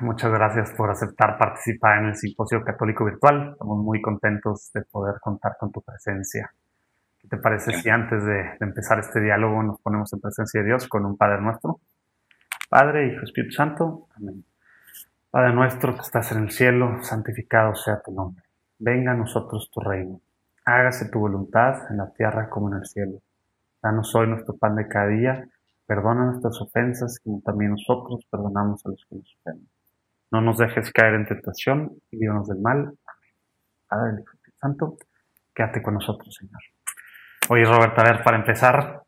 Muchas gracias por aceptar participar en el Simposio Católico Virtual. Estamos muy contentos de poder contar con tu presencia. ¿Qué te parece si antes de, empezar este diálogo nos ponemos en presencia de Dios con un Padre nuestro? Padre, Hijo, Espíritu Santo. Amén. Padre nuestro que estás en el cielo, santificado sea tu nombre. Venga a nosotros tu reino. Hágase tu voluntad en la tierra como en el cielo. Danos hoy nuestro pan de cada día Perdona nuestras ofensas, como también nosotros perdonamos a los que nos ofenden. No nos dejes caer en tentación y líbranos del mal. Amén. Padre, Espíritu Santo, quédate con nosotros, Señor. Oye, Roberto, a ver, para empezar,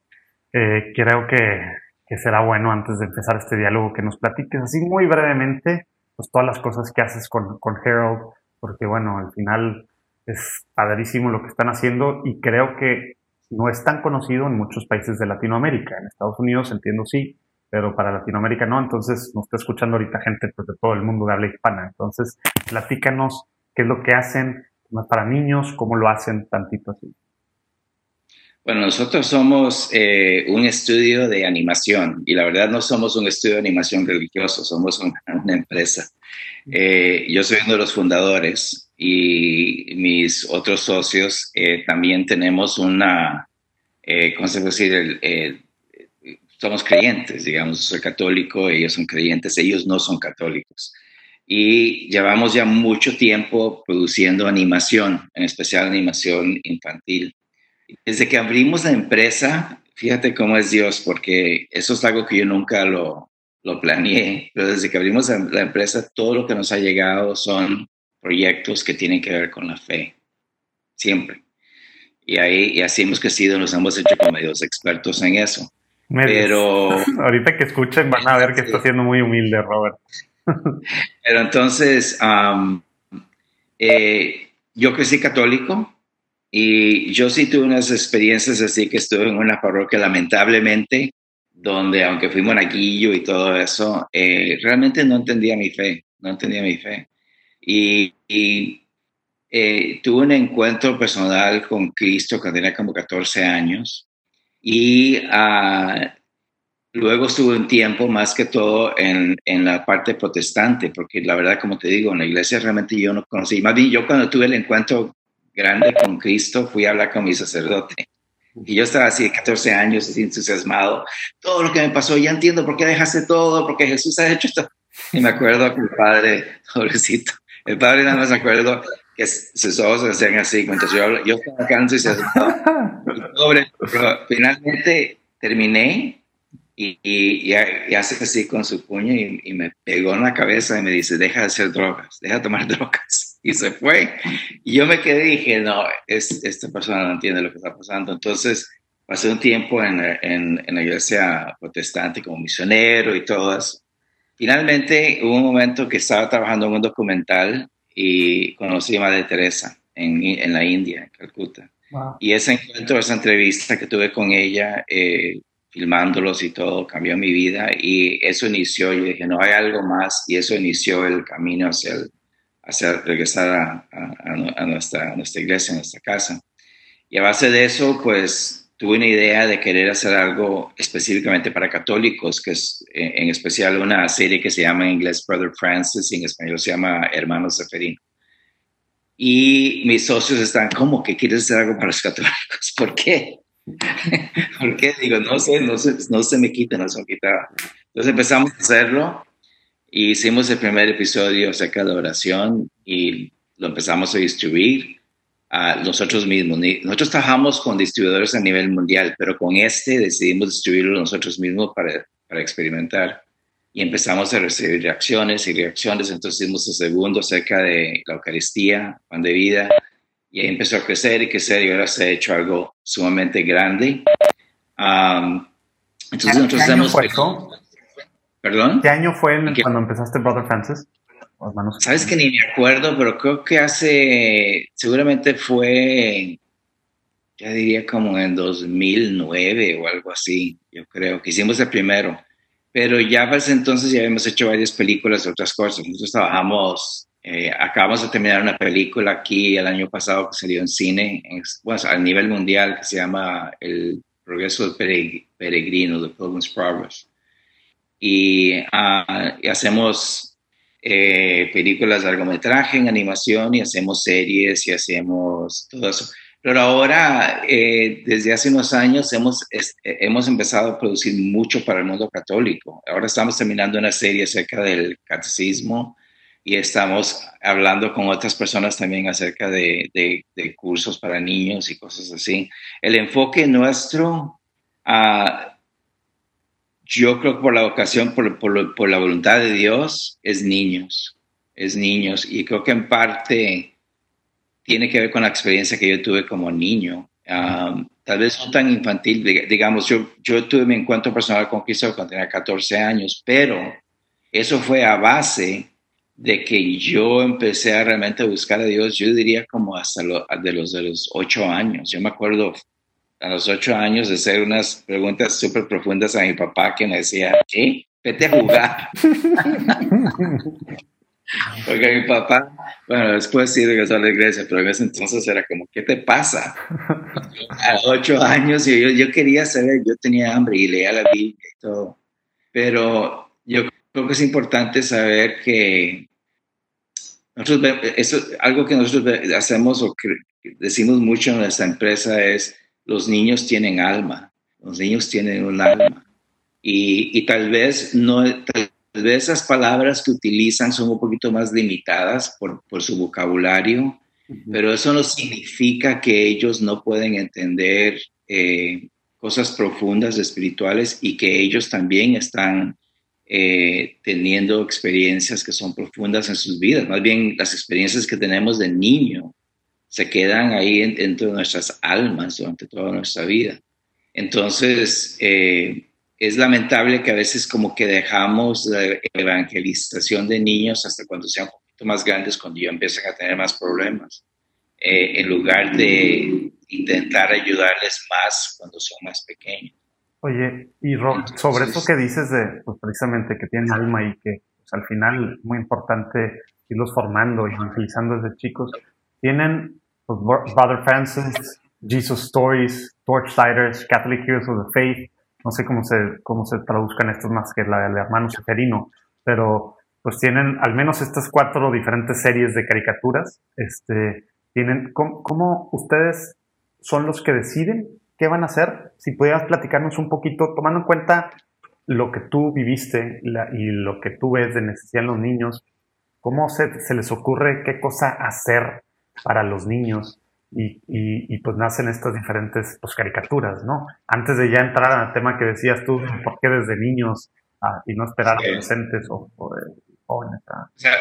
eh, creo que, será bueno antes de empezar este diálogo que nos platiques así muy brevemente, pues todas las cosas que haces con, con Harold, porque bueno, al final es padrísimo lo que están haciendo y creo que no es tan conocido en muchos países de Latinoamérica. En Estados Unidos entiendo sí, pero para Latinoamérica no. Entonces nos está escuchando ahorita gente pues, de todo el mundo de habla hispana. Entonces, platícanos qué es lo que hacen para niños, cómo lo hacen tantito así. Bueno, nosotros somos eh, un estudio de animación y la verdad no somos un estudio de animación religioso, somos una, empresa. Eh, yo soy uno de los fundadores y mis otros socios eh, también tenemos una, ¿cómo se puede decir? somos creyentes, digamos, soy católico, ellos son creyentes, ellos no son católicos. Y llevamos ya mucho tiempo produciendo animación, en especial animación infantil. Desde que abrimos la empresa, fíjate cómo es Dios, porque eso es algo que yo nunca lo, lo planeé, pero desde que abrimos la empresa, todo lo que nos ha llegado son proyectos que tienen que ver con la fe, siempre. Y, ahí, y así hemos crecido, nos hemos hecho como medios expertos en eso. Pero ahorita que escuchen van a ver que está siendo muy humilde, Robert. Pero entonces, eh, yo crecí católico, y yo sí tuve unas experiencias así que estuve en una parroquia, lamentablemente, donde aunque fui monaguillo y todo eso, eh, realmente no entendía mi fe, no entendía mi fe. Y, eh, tuve un encuentro personal con Cristo cuando tenía como 14 años. Y ah, luego estuve un tiempo más que todo en, en, la parte protestante, porque la verdad, como te digo, en la iglesia realmente yo no conocí. Más bien, yo cuando tuve el encuentro grande con Cristo, fui a hablar con mi sacerdote. Y yo estaba así de 14 años, así entusiasmado. Todo lo que me pasó, ya entiendo por qué dejaste todo, porque Jesús ha hecho esto. Y me acuerdo que el padre, pobrecito, el padre nada más me acuerdo que sus ojos se hacían así. Mientras yo, yo estaba acá entusiasmado. Pobre, pero finalmente terminé y, y, y, hace así con su puño y, y, me pegó en la cabeza y me dice, deja de hacer drogas, deja de tomar drogas y se fue. Y yo me quedé y dije, no, es, esta persona no entiende lo que está pasando. Entonces pasé un tiempo en, en, en la iglesia protestante como misionero y todo eso. Finalmente hubo un momento que estaba trabajando en un documental y conocí a Madre Teresa en, en la India, en Calcuta. Y ese encuentro, esa entrevista que tuve con ella, eh, filmándolos y todo, cambió mi vida y eso inició, yo dije, no hay algo más y eso inició el camino hacia el, hacer regresar a, nuestra, nuestra iglesia, a nuestra casa. Y a base de eso, pues tuve una idea de querer hacer algo específicamente para católicos, que es en especial una serie que se llama en inglés Brother Francis y en español se llama Hermanos Seferino. Y mis socios están, ¿cómo que quieres hacer algo para los católicos? ¿Por qué? ¿Por qué? Digo, no sé, no se, no se me quita, no se me quita. Entonces empezamos a hacerlo hicimos el primer episodio acerca de oración y lo empezamos a distribuir a nosotros mismos. Nosotros trabajamos con distribuidores a nivel mundial, pero con este decidimos distribuirlo nosotros mismos para, para experimentar. Y empezamos a recibir reacciones y reacciones. Entonces hicimos el segundo acerca de la Eucaristía, pan de vida. Y ahí empezó a crecer y crecer y ahora se ha hecho algo sumamente grande. entonces nosotros hemos... ¿Perdón? ¿Qué año fue cuando empezaste Brother Francis? Sabes que ni me acuerdo, pero creo que hace, seguramente fue, ya diría como en 2009 o algo así, yo creo, que hicimos el primero. Pero ya para ese entonces ya habíamos hecho varias películas, otras cosas. Nosotros trabajamos, eh, acabamos de terminar una película aquí el año pasado que salió en cine, bueno, a nivel mundial, que se llama El Progreso del Peregrino, The Pilgrim's Progress y, ah, hacemos eh, películas de largometraje en animación y hacemos series y hacemos todo eso. Pero ahora, eh, desde hace unos años, hemos, hemos empezado a producir mucho para el mundo católico. Ahora estamos terminando una serie acerca del catecismo y estamos hablando con otras personas también acerca de, de, cursos para niños y cosas así. El enfoque nuestro, uh, yo creo que por la vocación, por, por, por, la voluntad de Dios, es niños, es niños. Y creo que en parte tiene que ver con la experiencia que yo tuve como niño. Um, tal vez no tan infantil, digamos, yo, yo tuve mi encuentro personal con Cristo cuando tenía 14 años, pero eso fue a base de que yo empecé a realmente buscar a Dios, yo diría como hasta de los de los ocho años. Yo me acuerdo a los ocho años de hacer unas preguntas súper profundas a mi papá que me decía, ¿qué? Vete a jugar. Porque mi papá, bueno, después sí regresó a la iglesia, pero en ese entonces era como, ¿qué te pasa? A ocho años yo, yo quería saber, yo tenía hambre y leía la Biblia y todo. Pero yo creo que es importante saber que nosotros, eso, algo que nosotros hacemos o que decimos mucho en nuestra empresa es los niños tienen alma, los niños tienen un alma. Y, y tal vez no, tal vez esas palabras que utilizan son un poquito más limitadas por, por su vocabulario, pero eso no significa que ellos no pueden entender eh, cosas profundas espirituales y que ellos también están eh, teniendo experiencias que son profundas en sus vidas. Más bien las experiencias que tenemos de niño se quedan ahí dentro de nuestras almas durante toda nuestra vida. Entonces, eh, es lamentable que a veces como que dejamos la evangelización de niños hasta cuando sean un poquito más grandes, cuando ya empiezan a tener más problemas, eh, en lugar de intentar ayudarles más cuando son más pequeños. Oye, y Rob, sobre eso que dices de, pues precisamente que tienen alma y que pues, al final es muy importante irlos formando y evangelizando desde chicos, tienen Brother Francis, Jesus Stories, Torchlighters, Catholic Heroes of the Faith, no sé cómo se, cómo se traduzcan estos más que la del hermano Seferino, pero pues tienen al menos estas cuatro diferentes series de caricaturas. Este, tienen, ¿cómo, cómo ustedes son los que deciden ¿Qué van a hacer? Si pudieras platicarnos un poquito, tomando en cuenta lo que tú viviste y lo que tú ves de necesidad en los niños, ¿cómo se, les ocurre qué cosa hacer para los niños? Y, pues nacen estas diferentes pues, caricaturas, ¿no? Antes de ya entrar al tema que decías tú, ¿por qué desde niños ah, y no esperar a adolescentes o, o o sea,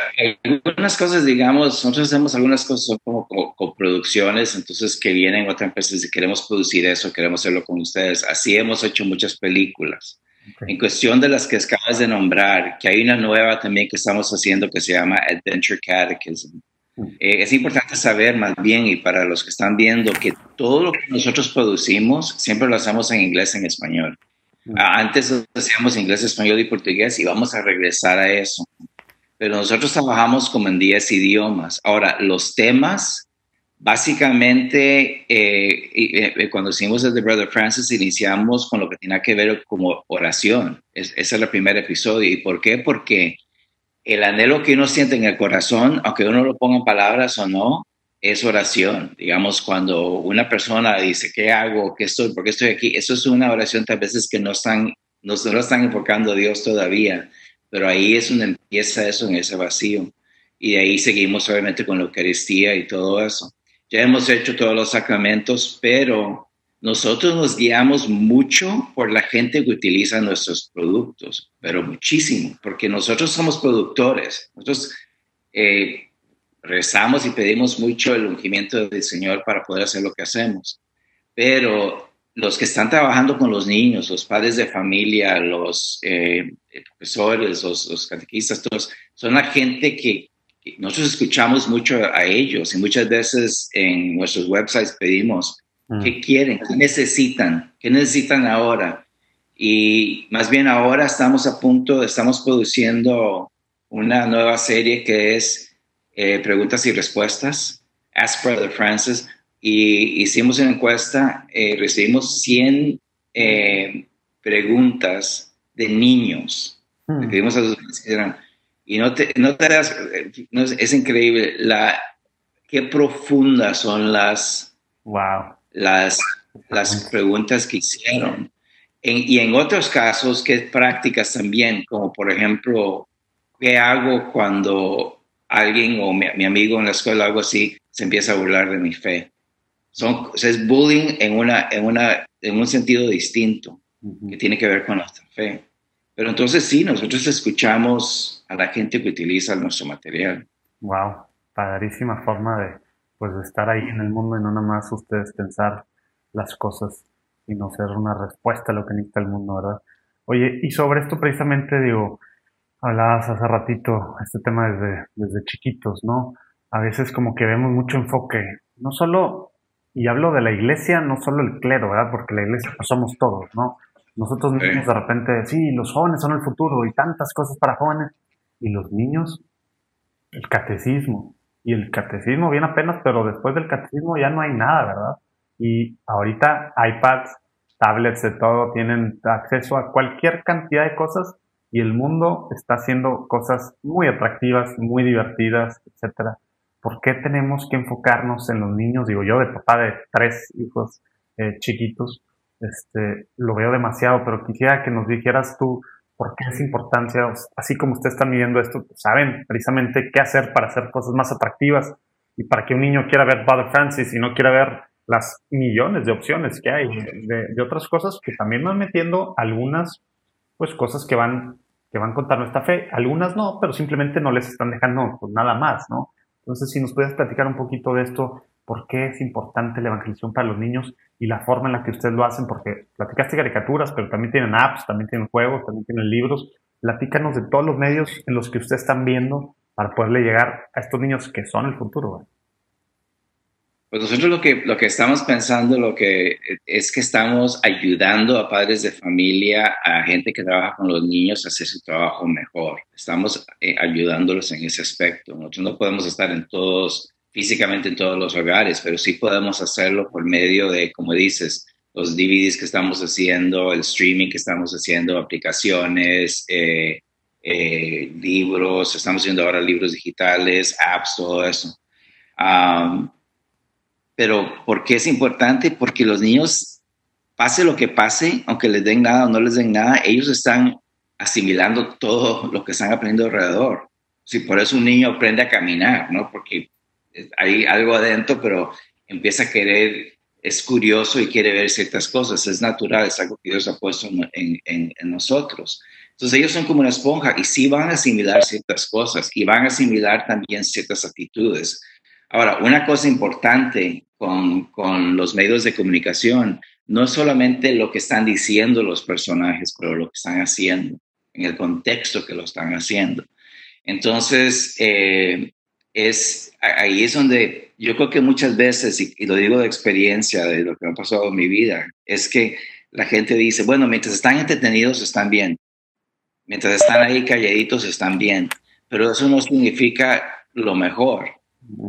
algunas cosas, digamos, nosotros hacemos algunas cosas como coproducciones, entonces que vienen otras empresas y queremos producir eso, queremos hacerlo con ustedes. Así hemos hecho muchas películas. En cuestión de las que acabas de nombrar, que hay una nueva también que estamos haciendo que se llama Adventure Catechism. Eh, es importante saber más bien y para los que están viendo que todo lo que nosotros producimos siempre lo hacemos en inglés, en español. Mm. Ah, antes hacíamos inglés, español y portugués y vamos a regresar a eso pero nosotros trabajamos como en 10 idiomas. Ahora, los temas, básicamente, eh, eh, cuando hicimos el de Brother Francis, iniciamos con lo que tiene que ver como oración. ese es el primer episodio. ¿Y por qué? Porque el anhelo que uno siente en el corazón, aunque uno lo ponga en palabras o no, es oración. Digamos, cuando una persona dice, ¿qué hago? ¿Qué estoy? ¿Por qué estoy aquí? Eso es una oración tal veces que no están, no, no están enfocando a Dios todavía pero ahí es donde empieza eso, en ese vacío. Y de ahí seguimos obviamente con la Eucaristía y todo eso. Ya hemos hecho todos los sacramentos, pero nosotros nos guiamos mucho por la gente que utiliza nuestros productos, pero muchísimo, porque nosotros somos productores. Nosotros eh, rezamos y pedimos mucho el ungimiento del Señor para poder hacer lo que hacemos. Pero los que están trabajando con los niños, los padres de familia, los eh, profesores, los, catequistas, todos, son la gente que, nosotros escuchamos mucho a ellos y muchas veces en nuestros websites pedimos. Qué quieren, qué necesitan, qué necesitan ahora. Y más bien ahora estamos a punto, estamos produciendo una nueva serie que es eh, Preguntas y Respuestas, Ask Brother Francis, y hicimos una encuesta, eh, recibimos 100 eh, preguntas de niños. Le pedimos a y no te, no te das, es increíble la, qué profundas son las, wow. Las, las preguntas que hicieron. y en otros casos, qué prácticas también, como por ejemplo, ¿qué hago cuando alguien o mi, amigo en la escuela o algo así se empieza a burlar de mi fe? Son, es bullying en, una, en, una, en un sentido distinto, que tiene que ver con nuestra fe. Pero entonces sí, nosotros escuchamos a la gente que utiliza nuestro material. Wow, padrísima forma de, pues, estar ahí en el mundo y no nada más ustedes pensar las cosas, y no ser una respuesta a lo que necesita el mundo, ¿verdad? Oye, y sobre esto precisamente, digo, hablabas hace ratito, este tema desde, desde chiquitos, ¿no? A veces como que vemos mucho enfoque, no solo, y hablo de la iglesia, no solo el clero, ¿verdad? Porque la iglesia pues somos todos, ¿no? Nosotros mismos de repente, sí, los jóvenes son el futuro y tantas cosas para jóvenes, y los niños, el catecismo, y el catecismo viene apenas, pero después del catecismo ya no hay nada, ¿verdad? Y ahorita iPads, tablets, de todo, tienen acceso a cualquier cantidad de cosas y el mundo está haciendo cosas muy atractivas, muy divertidas, etcétera. ¿Por qué tenemos que enfocarnos en los niños? Digo, yo de papá de tres hijos eh, chiquitos, este, lo veo demasiado, pero quisiera que nos dijeras tú por qué es importancia, así como ustedes están viviendo esto, saben precisamente qué hacer para hacer cosas más atractivas y para que un niño quiera ver Father Francis y no quiera ver las millones de opciones que hay de, otras cosas que también van metiendo algunas pues cosas que van que van contra nuestra fe, algunas no, pero simplemente no les están dejando pues, nada más, ¿no? Entonces, si nos puedes platicar un poquito de esto, por qué es importante la evangelización para los niños y la forma en la que ustedes lo hacen, porque platicaste caricaturas, pero también tienen apps, también tienen juegos, también tienen libros. Platícanos de todos los medios en los que ustedes están viendo para poderle llegar a estos niños que son el futuro. Pues nosotros lo que, lo que estamos pensando lo que es que estamos ayudando a padres de familia, a gente que trabaja con los niños a hacer su trabajo mejor. Estamos eh, ayudándolos en ese aspecto. Nosotros no podemos estar en todos, físicamente en todos los hogares, pero sí podemos hacerlo por medio de, como dices, los DVDs que estamos haciendo, el streaming que estamos haciendo, aplicaciones, eh, eh, libros, estamos haciendo ahora libros digitales, apps, todo eso. Um, pero ¿por qué es importante? Porque los niños, pase lo que pase, aunque les den nada o no les den nada, ellos están asimilando todo lo que están aprendiendo alrededor. Sí, por eso un niño aprende a caminar, ¿no? Porque hay algo adentro, pero empieza a querer, es curioso y quiere ver ciertas cosas, es natural, es algo que Dios ha puesto en, en, nosotros. Entonces ellos son como una esponja y sí van a asimilar ciertas cosas y van a asimilar también ciertas actitudes. Ahora, una cosa importante con, los medios de comunicación no es solamente lo que están diciendo los personajes, pero lo que están haciendo, en el contexto que lo están haciendo. Entonces, eh, es, ahí es donde yo creo que muchas veces, y, lo digo de experiencia, de lo que me ha pasado en mi vida, es que la gente dice, bueno, mientras están entretenidos están bien, mientras están ahí calladitos están bien, pero eso no significa lo mejor.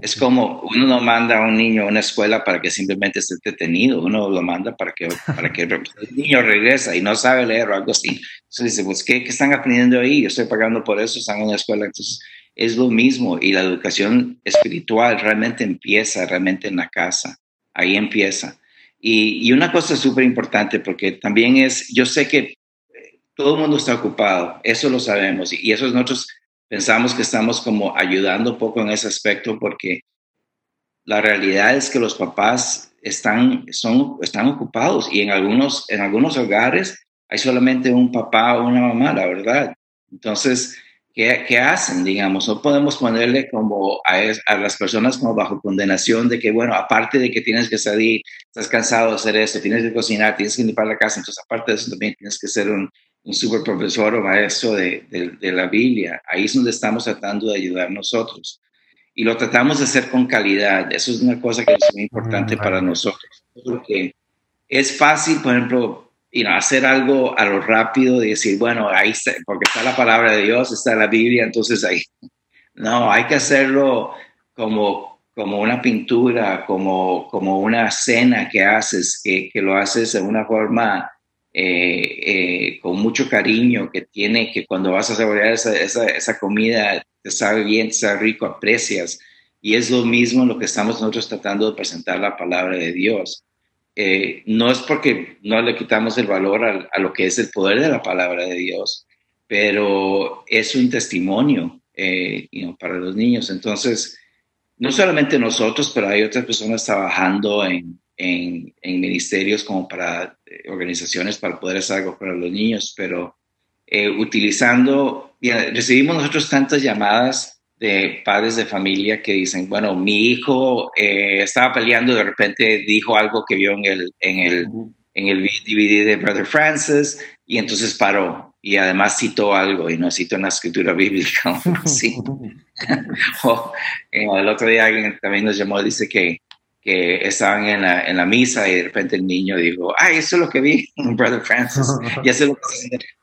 Es como uno no manda a un niño a una escuela para que simplemente esté detenido, uno lo manda para que, para que el niño regresa y no sabe leer o algo así. Entonces dice, pues, ¿qué, ¿qué, están aprendiendo ahí? Yo estoy pagando por eso, están en una escuela. Entonces, es lo mismo y la educación espiritual realmente empieza realmente en la casa, ahí empieza. Y, y una cosa súper importante, porque también es, yo sé que todo el mundo está ocupado, eso lo sabemos, y eso nosotros pensamos que estamos como ayudando poco en ese aspecto porque la realidad es que los papás están, son, están ocupados y en algunos, en algunos hogares hay solamente un papá o una mamá, la verdad. Entonces, ¿qué, qué hacen? Digamos, no podemos ponerle como a, a, las personas como bajo condenación de que, bueno, aparte de que tienes que salir, estás cansado de hacer esto, tienes que cocinar, tienes que limpiar la casa, entonces aparte de eso también tienes que ser un, un super profesor o maestro de, de, la Biblia. Ahí es donde estamos tratando de ayudar nosotros. Y lo tratamos de hacer con calidad. Eso es una cosa que es muy importante para nosotros. Porque es fácil, por ejemplo, hacer algo a lo rápido y decir, bueno, ahí está, porque está la palabra de Dios, está la Biblia, entonces ahí. No, hay que hacerlo como, como una pintura, como, como una cena que haces, que, que lo haces de una forma eh, con mucho cariño, que tiene, que cuando vas a saborear esa, esa, esa, comida, te sabe bien, te sabe rico, aprecias. Y es lo mismo lo que estamos nosotros tratando de presentar la palabra de Dios. No es porque no le quitamos el valor a, lo que es el poder de la palabra de Dios, pero es un testimonio para los niños. Entonces, no solamente nosotros, pero hay otras personas trabajando en, ministerios como para eh, organizaciones para poder hacer algo para los niños, pero eh, utilizando, recibimos nosotros tantas llamadas de padres de familia que dicen, bueno, mi hijo eh, estaba peleando, de repente dijo algo que vio en el, en el, en el DVD de Brother Francis y entonces paró y además citó algo y no citó una escritura bíblica. sí. o, el otro día alguien también nos llamó, dice que, que estaban en la, en la, misa y de repente el niño dijo, ay, eso es lo que vi, Brother Francis. y eso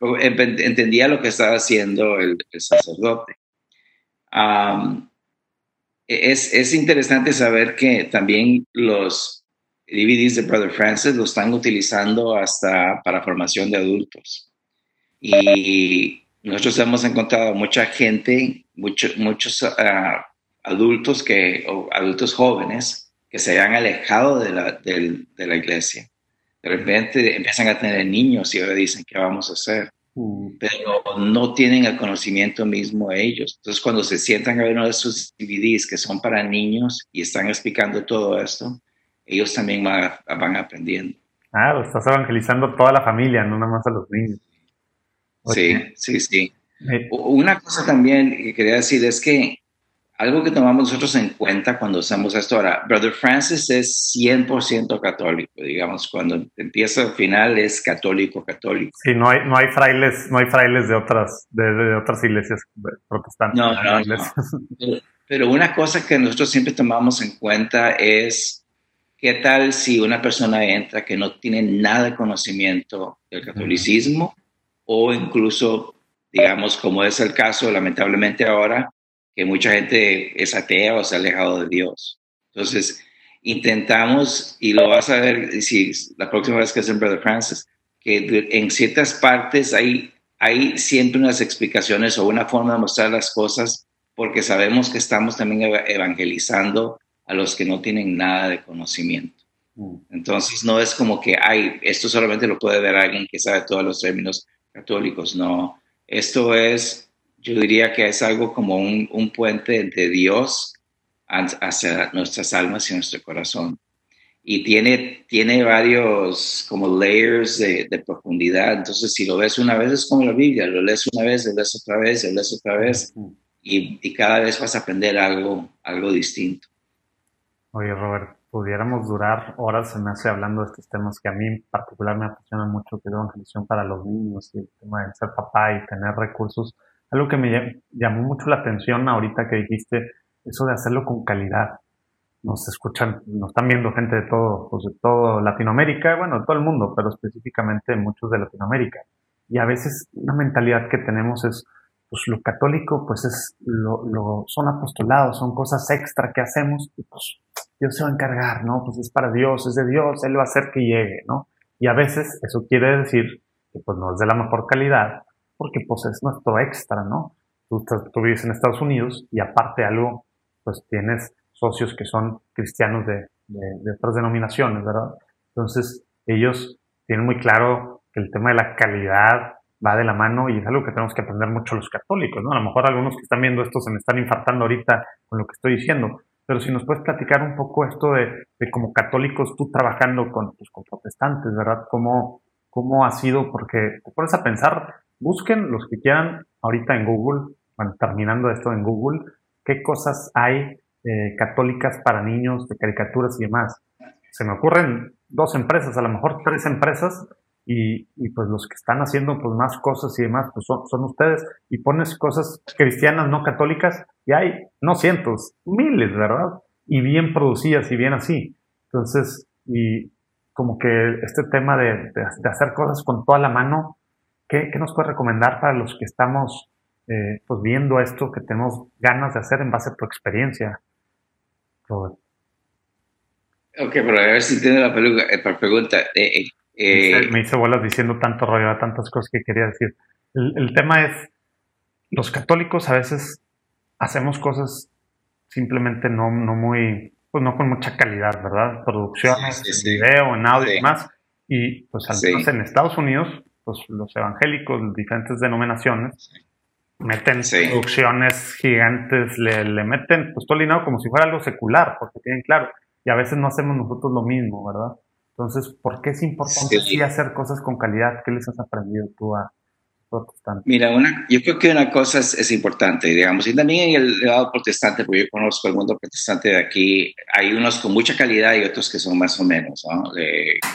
lo que, entendía lo que estaba haciendo el, sacerdote. Es, es interesante saber que también los DVDs de Brother Francis lo están utilizando hasta para formación de adultos. Y nosotros hemos encontrado mucha gente, muchos ah, adultos, que, o adultos jóvenes que se han alejado de la, de, la iglesia. De repente empiezan a tener niños y ahora dicen, ¿qué vamos a hacer? Mm. Pero no tienen el conocimiento mismo ellos. Entonces, cuando se sientan a ver uno de sus DVDs que son para niños y están explicando todo esto, ellos también van, van aprendiendo. Ah, estás evangelizando toda la familia, no nada más a los niños. Sí, sí, sí. Una cosa también que quería decir es que algo que tomamos nosotros en cuenta cuando hacemos esto ahora, Brother Francis es 100% católico, digamos, cuando empieza al final es católico, católico. Sí, no hay, no hay frailes, no hay frailes de otras, de, otras iglesias protestantes. No, no, no. Pero una cosa que nosotros siempre tomamos en cuenta es qué tal si una persona entra que no tiene nada de conocimiento del catolicismo o incluso, digamos, como es el caso lamentablemente ahora, que mucha gente es atea o se ha alejado de Dios. Entonces, intentamos, y lo vas a ver si la próxima vez que hacen Brother Francis, que en ciertas partes hay, hay siempre unas explicaciones o una forma de mostrar las cosas, porque sabemos que estamos también evangelizando a los que no tienen nada de conocimiento. Mm. Entonces, no es como que, ay, esto solamente lo puede ver alguien que sabe todos los términos católicos, no. Esto es, yo diría que es algo como un, puente de Dios hacia nuestras almas y nuestro corazón. Y tiene, tiene varios como layers de, profundidad. Entonces, si lo ves una vez es como la Biblia, lo lees una vez, lo lees otra vez, lo lees otra vez, y, y cada vez vas a aprender algo, algo distinto. Oye, Robert, pudiéramos durar horas, se me hace hablando de estos temas que a mí en particular me apasionan mucho, que es la evangelización para los niños y el tema de ser papá y tener recursos. Algo que me llamó mucho la atención ahorita que dijiste, eso de hacerlo con calidad. Nos escuchan, nos están viendo gente de todo, pues de todo Latinoamérica, bueno, de todo el mundo, pero específicamente muchos de Latinoamérica. Y a veces una mentalidad que tenemos es, pues lo católico, pues es, lo, lo, son apostolados, son cosas extra que hacemos, y pues Dios se va a encargar, ¿no? Pues es para Dios, es de Dios, Él va a hacer que llegue, ¿no? Y a veces eso quiere decir que pues no es de la mejor calidad, porque pues es nuestro extra, ¿no? Tú, tú vives en Estados Unidos y aparte algo, pues tienes socios que son cristianos de, de, otras denominaciones, ¿verdad? Entonces ellos tienen muy claro que el tema de la calidad va de la mano y es algo que tenemos que aprender mucho los católicos, ¿no? A lo mejor algunos que están viendo esto se me están infartando ahorita con lo que estoy diciendo, pero si nos puedes platicar un poco esto de, como católicos, tú trabajando con, pues, con protestantes, ¿verdad? ¿Cómo, ¿Cómo ha sido? Porque te pones a pensar, busquen los que quieran ahorita en Google, bueno, terminando esto en Google, qué cosas hay eh, católicas para niños, de caricaturas y demás. Se me ocurren dos empresas, a lo mejor tres empresas, y, y, pues los que están haciendo pues más cosas y demás pues son, ustedes y pones cosas cristianas no católicas y hay no cientos, miles, ¿verdad? Y bien producidas y bien así. Entonces, y como que este tema de, de, hacer cosas con toda la mano, ¿qué, ¿qué, nos puede recomendar para los que estamos eh, pues viendo esto, que tenemos ganas de hacer en base a tu experiencia, Ok, pero a ver si tiene la, pregunta. Eh, eh Eh, me hice bolas diciendo tanto rollo, tantas cosas que quería decir. El, tema es, los católicos a veces hacemos cosas simplemente no, no muy, pues no con mucha calidad, ¿verdad? Producciones, en video, en audio y demás. Y pues al menos en Estados Unidos, pues los evangélicos, diferentes denominaciones, meten producciones gigantes, le, le, meten pues todo el dinero como si fuera algo secular, porque tienen claro, y a veces no hacemos nosotros lo mismo, ¿verdad? Entonces, ¿por qué es importante sí. hacer cosas con calidad? ¿Qué les has aprendido tú a protestantes? Mira, una, yo creo que una cosa es, importante, digamos, y también en el lado protestante, porque yo conozco el mundo protestante de aquí, hay unos con mucha calidad y otros que son más o menos, ¿no?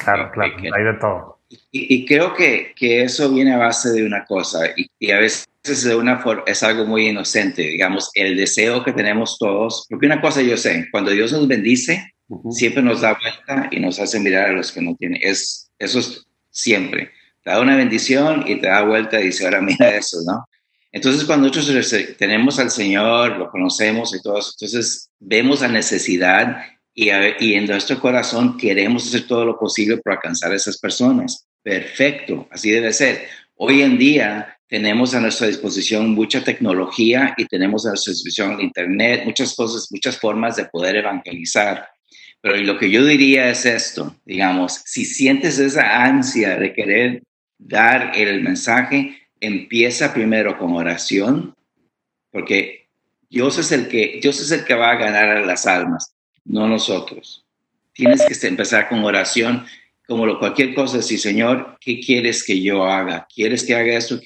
claro, claro, hay de todo. Y, creo que, que, eso viene a base de una cosa, y, y a veces de una forma, es algo muy inocente, digamos, el deseo que tenemos todos, porque una cosa yo sé, cuando Dios nos bendice, siempre nos da vuelta y nos hace mirar a los que no tienen. Es, eso es siempre. Te da una bendición y te da vuelta y dice, ahora mira eso, ¿no? Entonces, cuando nosotros tenemos al Señor, lo conocemos y todo eso, entonces vemos la necesidad y, y en nuestro corazón queremos hacer todo lo posible para alcanzar a esas personas. Perfecto, así debe ser. Hoy en día tenemos a nuestra disposición mucha tecnología y tenemos a nuestra disposición el Internet, muchas cosas, muchas formas de poder evangelizar. Pero lo que yo diría es esto, digamos, si sientes esa ansia de querer dar el mensaje, empieza primero con oración, porque Dios es el que, Dios es el que va a ganar a las almas, no nosotros. Tienes que empezar con oración, como lo, cualquier cosa, decir, Señor, ¿qué quieres que yo haga? ¿Quieres que haga esto?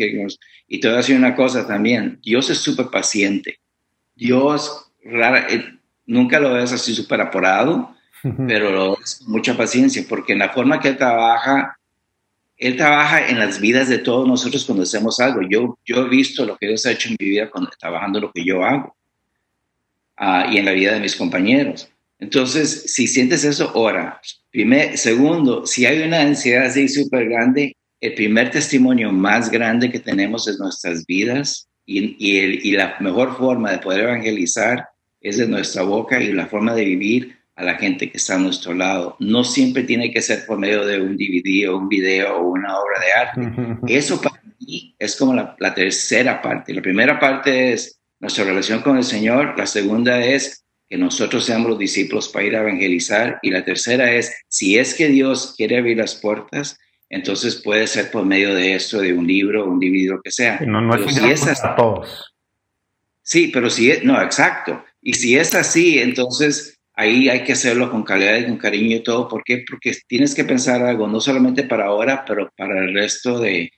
Y te voy a decir una cosa también, Dios es súper paciente. Dios rara, eh, nunca lo ves así súper apurado, pero es mucha paciencia, porque en la forma que él trabaja, él trabaja en las vidas de todos nosotros cuando hacemos algo. Yo, yo he visto lo que Dios ha hecho en mi vida trabajando lo que yo hago uh, y en la vida de mis compañeros. Entonces, si sientes eso, ora. Primer, segundo, si hay una ansiedad así súper grande, el primer testimonio más grande que tenemos es nuestras vidas y, y la mejor forma de poder evangelizar es de nuestra boca y la forma de vivir a la gente que está a nuestro lado. No siempre tiene que ser por medio de un DVD o un video o una obra de arte. Eso para mí es como la, tercera parte. La primera parte es nuestra relación con el Señor. La segunda es que nosotros seamos los discípulos para ir a evangelizar. Y la tercera es, si es que Dios quiere abrir las puertas, entonces puede ser por medio de esto, de un libro, un DVD, lo que sea. No, no es, si es todos. Sí, pero si es, no, exacto. Y si es así, entonces ahí hay que hacerlo con calidad y con cariño y todo. ¿Por qué? Porque tienes que pensar algo, no solamente para ahora, pero para el resto de,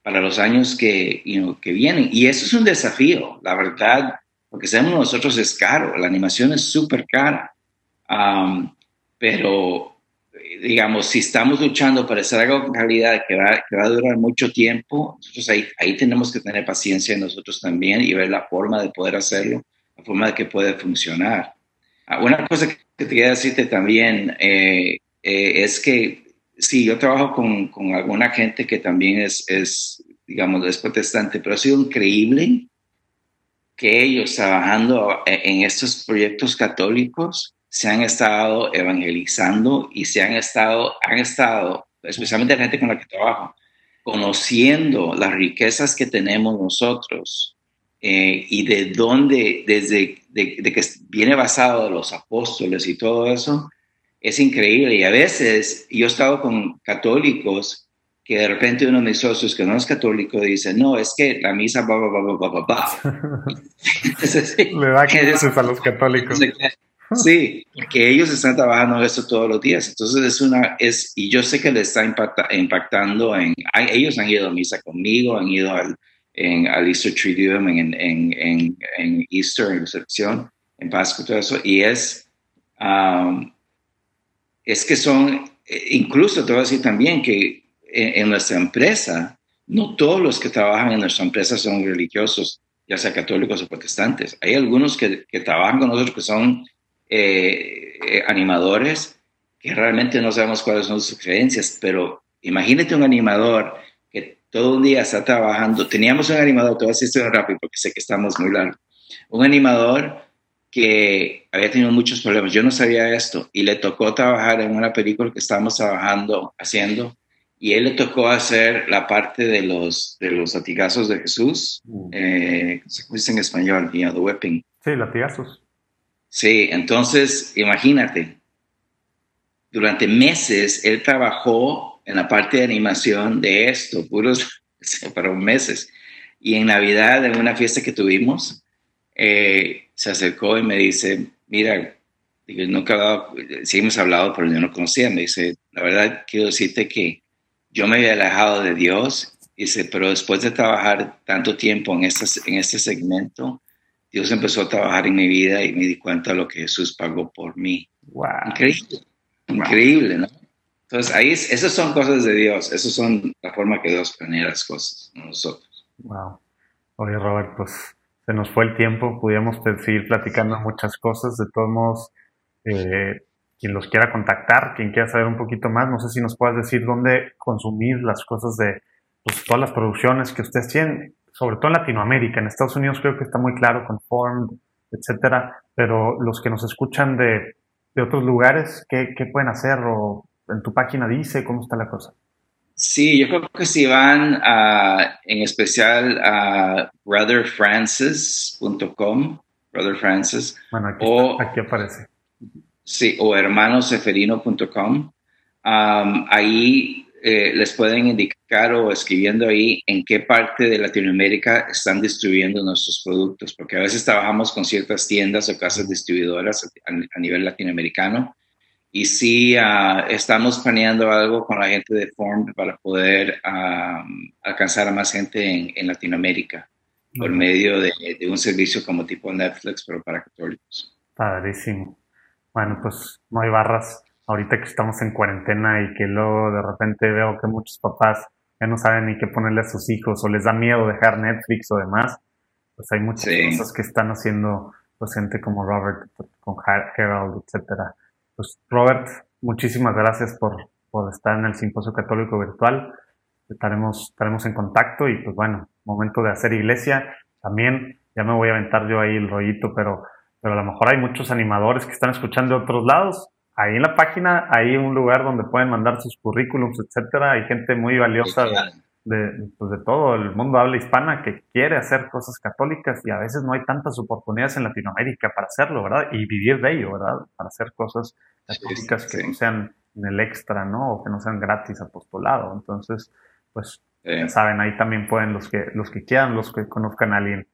para los años que, que vienen. Y eso es un desafío, la verdad, porque sabemos nosotros es caro, la animación es súper cara. pero, digamos, si estamos luchando para hacer algo con calidad que va, que va a durar mucho tiempo, nosotros ahí, ahí tenemos que tener paciencia nosotros también y ver la forma de poder hacerlo, la forma de que puede funcionar. Ah, una cosa que te quería decirte también eh, eh, es que sí, yo trabajo con, con, alguna gente que también es, es, digamos, es protestante, pero ha sido increíble que ellos trabajando en estos proyectos católicos se han estado evangelizando y se han estado, han estado, especialmente la gente con la que trabajo, conociendo las riquezas que tenemos nosotros eh, y de dónde, desde de, que viene basado de los apóstoles y todo eso, es increíble. Y a veces yo he estado con católicos que de repente uno de mis socios que no es católico dice, no, es que la misa va, va, va, va, va, va. Le da a los católicos. Sí, porque ellos están trabajando eso todos los días. Entonces es una, es, y yo sé que le está impactando en, ellos han ido a misa conmigo, han ido al, en, al Easter Triduum, en, en, en, en Easter, en recepción, en Pascua, todo eso, y es, um, es que son, incluso te voy a decir también que en, nuestra empresa, no todos los que trabajan en nuestra empresa son religiosos, ya sea católicos o protestantes. Hay algunos que, que trabajan con nosotros que son eh, eh, animadores, que realmente no sabemos cuáles son sus creencias, pero imagínate un animador todo un día está trabajando. Teníamos un animador, todo así estoy rápido porque sé que estamos muy largo. Un animador que había tenido muchos problemas. Yo no sabía esto y le tocó trabajar en una película que estábamos trabajando, haciendo, y él le tocó hacer la parte de los, de los latigazos de Jesús. Mm. Eh, ¿Se dice en español? the whipping. Sí, latigazos. Sí, entonces imagínate, durante meses él trabajó en la parte de animación de esto, puros, fueron meses. Y en Navidad, en una fiesta que tuvimos, eh, se acercó y me dice, mira, nunca, sí hemos hablado, pero yo no conocía, me dice, la verdad quiero decirte que yo me había alejado de Dios, dice, pero después de trabajar tanto tiempo en este, en este segmento, Dios empezó a trabajar en mi vida y me di cuenta de lo que Jesús pagó por mí. Increíble, increíble, ¿no? Entonces, ahí esas son cosas de Dios, esas son la forma que Dios planea las cosas, nosotros. Wow. Oye, Robert, pues se nos fue el tiempo, pudiéramos seguir platicando muchas cosas, de todos modos, eh, quien los quiera contactar, quien quiera saber un poquito más, no sé si nos puedas decir dónde consumir las cosas de pues, todas las producciones que ustedes tienen, sobre todo en Latinoamérica. En Estados Unidos creo que está muy claro con Form, etcétera, pero los que nos escuchan de, de otros lugares, ¿qué, ¿qué, pueden hacer? ¿O en tu página dice cómo está la cosa? Sí, yo creo que si van a, en especial a brotherfrancis.com, Brother Francis, bueno, aquí, o, aquí aparece Sí, o hermanoseferino.com. ahí eh, les pueden indicar o escribiendo ahí en qué parte de Latinoamérica están distribuyendo nuestros productos, porque a veces trabajamos con ciertas tiendas o casas distribuidoras a, nivel latinoamericano y sí ah, estamos planeando algo con la gente de Form para poder alcanzar a más gente en, Latinoamérica por medio de, de, un servicio como tipo Netflix, pero para católicos. Padrísimo bueno, pues no hay barras ahorita que estamos en cuarentena y que luego de repente veo que muchos papás ya no saben ni qué ponerle a sus hijos o les da miedo dejar Netflix o demás, pues hay muchas cosas que están haciendo pues gente como Robert, con Harold, etcétera. Pues Robert, muchísimas gracias por, por estar en el Simposio Católico Virtual. Estaremos, estaremos en contacto y pues bueno, momento de hacer iglesia. También ya me voy a aventar yo ahí el rollito, pero pero a lo mejor hay muchos animadores que están escuchando de otros lados. Ahí en la página hay un lugar donde pueden mandar sus currículums, etcétera. Hay gente muy valiosa de, pues de todo el mundo habla hispana que quiere hacer cosas católicas y a veces no hay tantas oportunidades en Latinoamérica para hacerlo, ¿verdad? Y vivir de ello, ¿verdad? Para hacer cosas católicas que no sean en el extra, ¿no? O que no sean gratis apostolado. Entonces, pues, ya saben, ahí también pueden los que, los que quieran, los que conozcan a alguien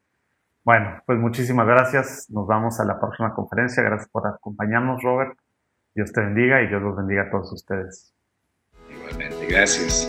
bueno, pues muchísimas gracias. Nos vamos a la próxima conferencia. Gracias por acompañarnos, Robert. Dios te bendiga y Dios los bendiga a todos ustedes. Igualmente, gracias.